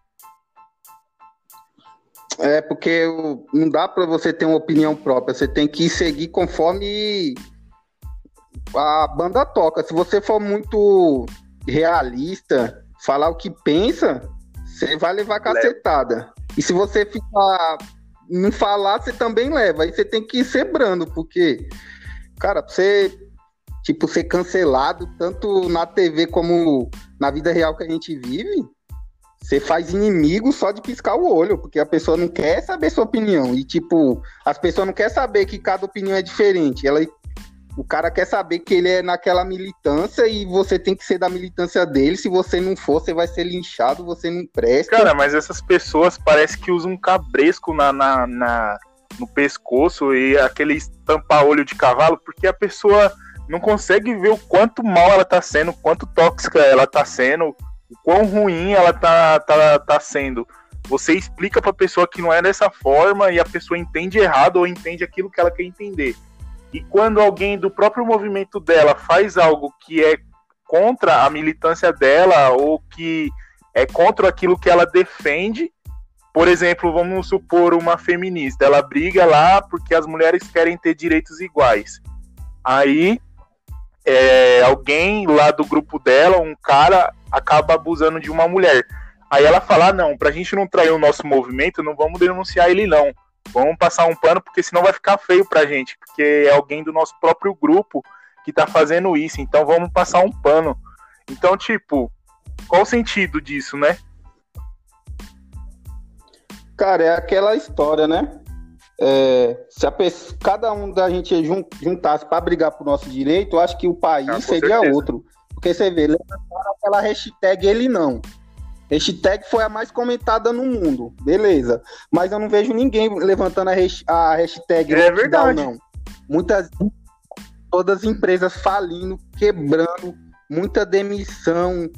É, porque não dá para você ter uma opinião própria. Você tem que seguir conforme a banda toca. Se você for muito realista, falar o que pensa, você vai levar cacetada. E se você ficar não falar, você também leva. Aí você tem que ir ser brando, porque cara, pra você, tipo, ser cancelado, tanto na TV como na vida real que a gente vive, você faz inimigo só de piscar o olho, porque a pessoa não quer saber sua opinião. E, tipo, as pessoas não querem saber que cada opinião é diferente. O cara quer saber que ele é naquela militância e você tem que ser da militância dele. Se você não for, você vai ser linchado, você não presta. Cara, mas essas pessoas parece que usam um cabresco na, na, na no pescoço e aquele tampa-olho de cavalo, porque a pessoa não consegue ver o quanto mal ela tá sendo, quanto tóxica ela tá sendo, o quão ruim ela tá, tá, tá sendo. Você explica pra pessoa que não é dessa forma e a pessoa entende errado ou entende aquilo que ela quer entender. E quando alguém do próprio movimento dela faz algo que é contra a militância dela ou que é contra aquilo que ela defende, por exemplo, vamos supor uma feminista, ela briga lá porque as mulheres querem ter direitos iguais. Aí é, alguém lá do grupo dela, um cara, acaba abusando de uma mulher. Aí ela fala: ah, não, pra gente não trair o nosso movimento, não vamos denunciar ele, não. Vamos passar um pano, porque senão vai ficar feio pra gente, porque é alguém do nosso próprio grupo que tá fazendo isso, então vamos passar um pano. Então, tipo, qual o sentido disso, né? Cara, é aquela história, né? É, se a pessoa, cada um da gente juntasse para brigar por nosso direito, eu acho que o país ah, seria certeza. outro. Porque você vê, levantaram aquela hashtag ele não. Hashtag foi a mais comentada no mundo, beleza. Mas eu não vejo ninguém levantando a, a hashtag é verdade. não. Muitas, todas as empresas falindo, quebrando, muita demissão,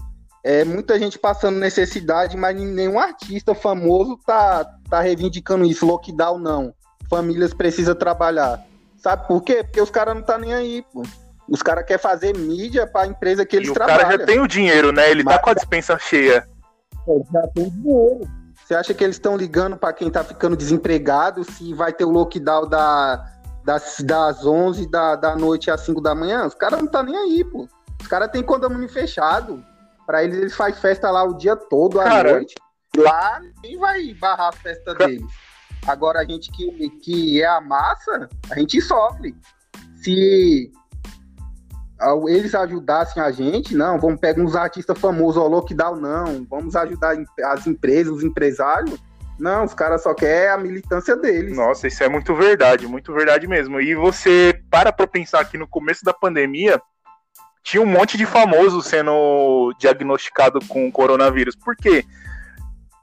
é, muita gente passando necessidade, mas nenhum artista famoso tá, tá reivindicando isso, lockdown não. Famílias precisam trabalhar. Sabe por quê? Porque os caras não tá nem aí, pô. Os caras querem fazer mídia para a empresa que eles e trabalham. O cara já tem o dinheiro, né? Ele tá mas, tá com a dispensa cheia. É, já tem dinheiro. Você acha que eles estão ligando para quem tá ficando desempregado se vai ter o lockdown da, das, das 11 da, da noite às 5 da manhã? Os caras não tá nem aí, pô. Os caras têm condomínio fechado. Para eles, eles fazem festa lá o dia todo, à Cara, noite. Lá ninguém vai barrar a festa Cara... deles. Agora, a gente que, que é a massa, a gente sofre. Se eles ajudassem a gente, não, vamos pegar uns artistas famosos, ao lockdown, não, vamos ajudar as empresas, os empresários. Não, os caras só querem a militância deles. Nossa, isso é muito verdade, muito verdade mesmo. E você para pra pensar que no começo da pandemia, tinha um monte de famosos sendo diagnosticado com coronavírus. Por quê?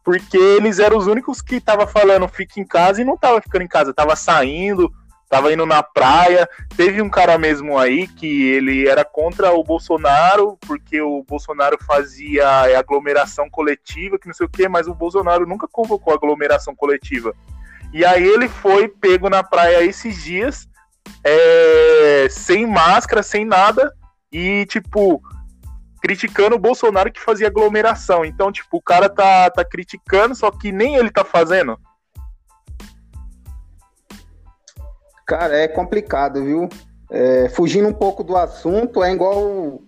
Porque eles eram os únicos que estavam falando fique em casa e não tava ficando em casa, tava saindo, tava indo na praia. Teve um cara mesmo aí que ele era contra o Bolsonaro, porque o Bolsonaro fazia aglomeração coletiva, que não sei o quê, mas o Bolsonaro nunca convocou aglomeração coletiva. E aí ele foi pego na praia esses dias, é, sem máscara, sem nada, e, tipo, criticando o Bolsonaro que fazia aglomeração. Então, tipo, o cara tá, tá criticando, só que nem ele tá fazendo. Cara, é complicado, viu? É, fugindo um pouco do assunto, é igual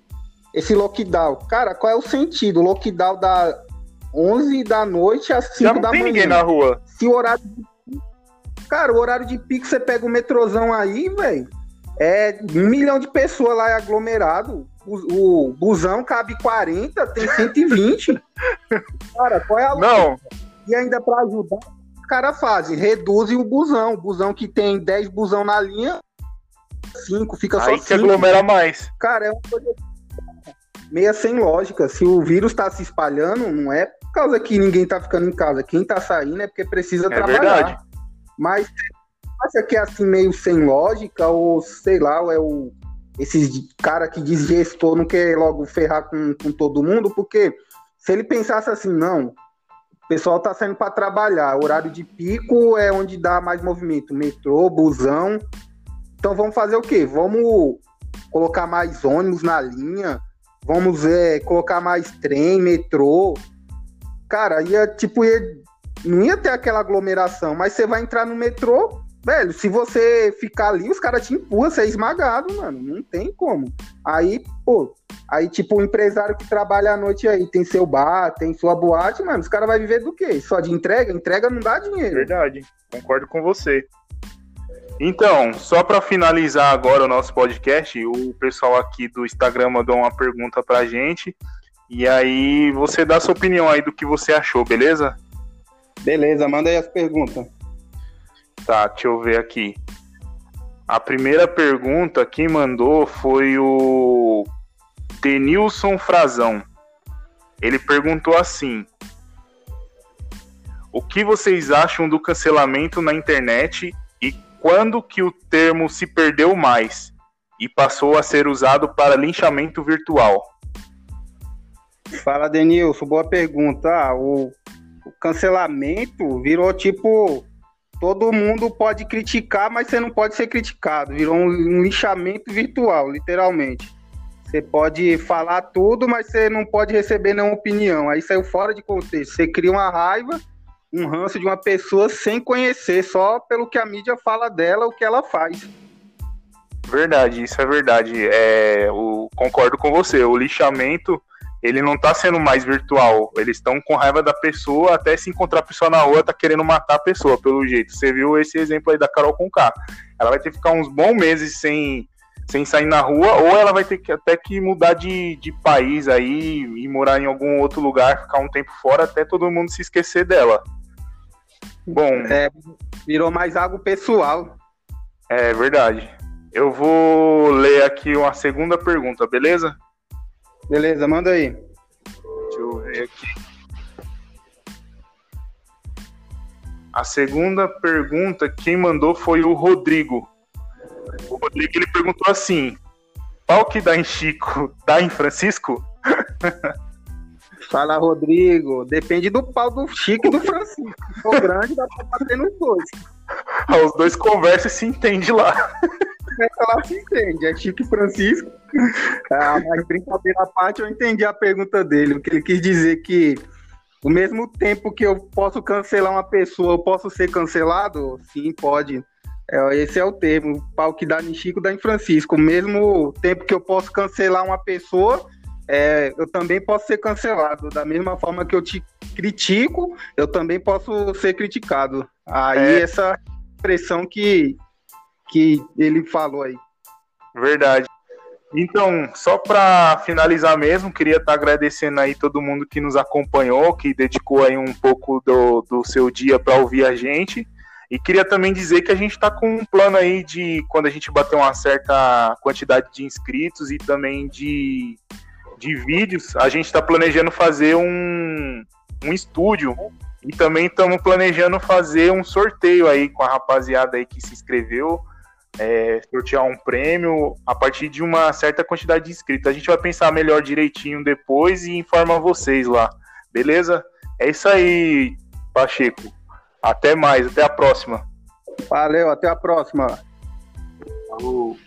esse lockdown. Cara, qual é o sentido? Lockdown da 11 da noite às 5 da manhã. não tem ninguém na rua. Se o horário. Cara, o horário de pico, você pega o metrozão aí, velho. É um milhão de pessoas lá aglomerado. O, o busão cabe 40, tem 120. [laughs] Cara, qual é a Não. E ainda para ajudar, caras fazem, reduzem o busão. O busão que tem 10 busão na linha, 5, fica Aí só 5. que aglomera mais. Cara, é uma coisa meia sem lógica. Se o vírus está se espalhando, não é por causa que ninguém está ficando em casa. Quem está saindo é porque precisa é trabalhar. Verdade. Mas acha que é assim meio sem lógica ou sei lá, ou é o esses cara que diz gestor não quer logo ferrar com, com todo mundo, porque Se ele pensasse assim, não, o pessoal tá saindo para trabalhar, horário de pico é onde dá mais movimento, metrô, busão. Então vamos fazer o quê? Vamos colocar mais ônibus na linha, vamos é, colocar mais trem, metrô. Cara, ia tipo, ia, não ia ter aquela aglomeração, mas você vai entrar no metrô, velho, se você ficar ali, os caras te empurram, você é esmagado, mano. Não tem como. Aí, pô, aí, tipo, o empresário que trabalha à noite aí, tem seu bar, tem sua boate, mano, os caras vão viver do quê? Só de entrega? Entrega não dá dinheiro. Verdade, concordo com você. Então, só para finalizar agora o nosso podcast, o pessoal aqui do Instagram mandou uma pergunta pra gente. E aí você dá sua opinião aí do que você achou, beleza? Beleza, manda aí as perguntas. Tá, deixa eu ver aqui. A primeira pergunta quem mandou foi o Denilson Frazão. Ele perguntou assim: O que vocês acham do cancelamento na internet quando que o termo se perdeu mais e passou a ser usado para linchamento virtual? Fala, Denilson, boa pergunta. Ah, o, o cancelamento virou tipo todo mundo pode criticar, mas você não pode ser criticado. Virou um, um, lixamento virtual, literalmente. Você pode falar tudo, mas você não pode receber nenhuma opinião. Aí saiu fora de contexto. Você cria uma raiva um ranço de uma pessoa sem conhecer, só pelo que a mídia fala dela, o que ela faz. Verdade, isso é verdade. É, concordo com você. O lixamento ele não está sendo mais virtual. Eles estão com raiva da pessoa, até se encontrar a pessoa na rua, tá querendo matar a pessoa, pelo jeito. Você viu esse exemplo aí da Carol Conká. Ela vai ter que ficar uns bons meses sem, sem sair na rua, ou ela vai ter que até que mudar de, de país aí e morar em algum outro lugar, ficar um tempo fora, até todo mundo se esquecer dela. Bom. É, virou mais algo pessoal. É verdade. Eu vou ler aqui uma segunda pergunta, beleza? Beleza, manda aí. Deixa eu ver aqui. A segunda pergunta, quem mandou foi o Rodrigo. O Rodrigo ele perguntou assim: pau que dá em Chico, dá em Francisco? [laughs] Fala, Rodrigo. Depende do pau do Chico e do Francisco. Se for grande, dá pra bater nos dois. [laughs] Os dois conversam e se entendem lá. É lá se entende. É Chico Francisco. Ah, mas brincadeira à parte, eu entendi a pergunta dele. O que ele quis dizer que o mesmo tempo que eu posso cancelar uma pessoa, eu posso ser cancelado? Sim, pode. É, esse é o termo. O pau que dá em Chico dá em Francisco. O mesmo tempo que eu posso cancelar uma pessoa, é, eu também posso ser cancelado. Da mesma forma que eu te critico, eu também posso ser criticado. Aí é. essa pressão que, que ele falou aí. Verdade. Então, só para finalizar mesmo, queria estar tá agradecendo aí todo mundo que nos acompanhou, que dedicou aí um pouco do, do seu dia para ouvir a gente. E queria também dizer que a gente está com um plano aí de quando a gente bater uma certa quantidade de inscritos e também de de vídeos, a gente está planejando fazer um, um estúdio e também estamos planejando fazer um sorteio aí com a rapaziada aí que se inscreveu, é, sortear um prêmio a partir de uma certa quantidade de inscritos. A gente vai pensar melhor direitinho depois e informa vocês lá, beleza? É isso aí, Pacheco. Até mais, até a próxima. Valeu, até a próxima. Falou.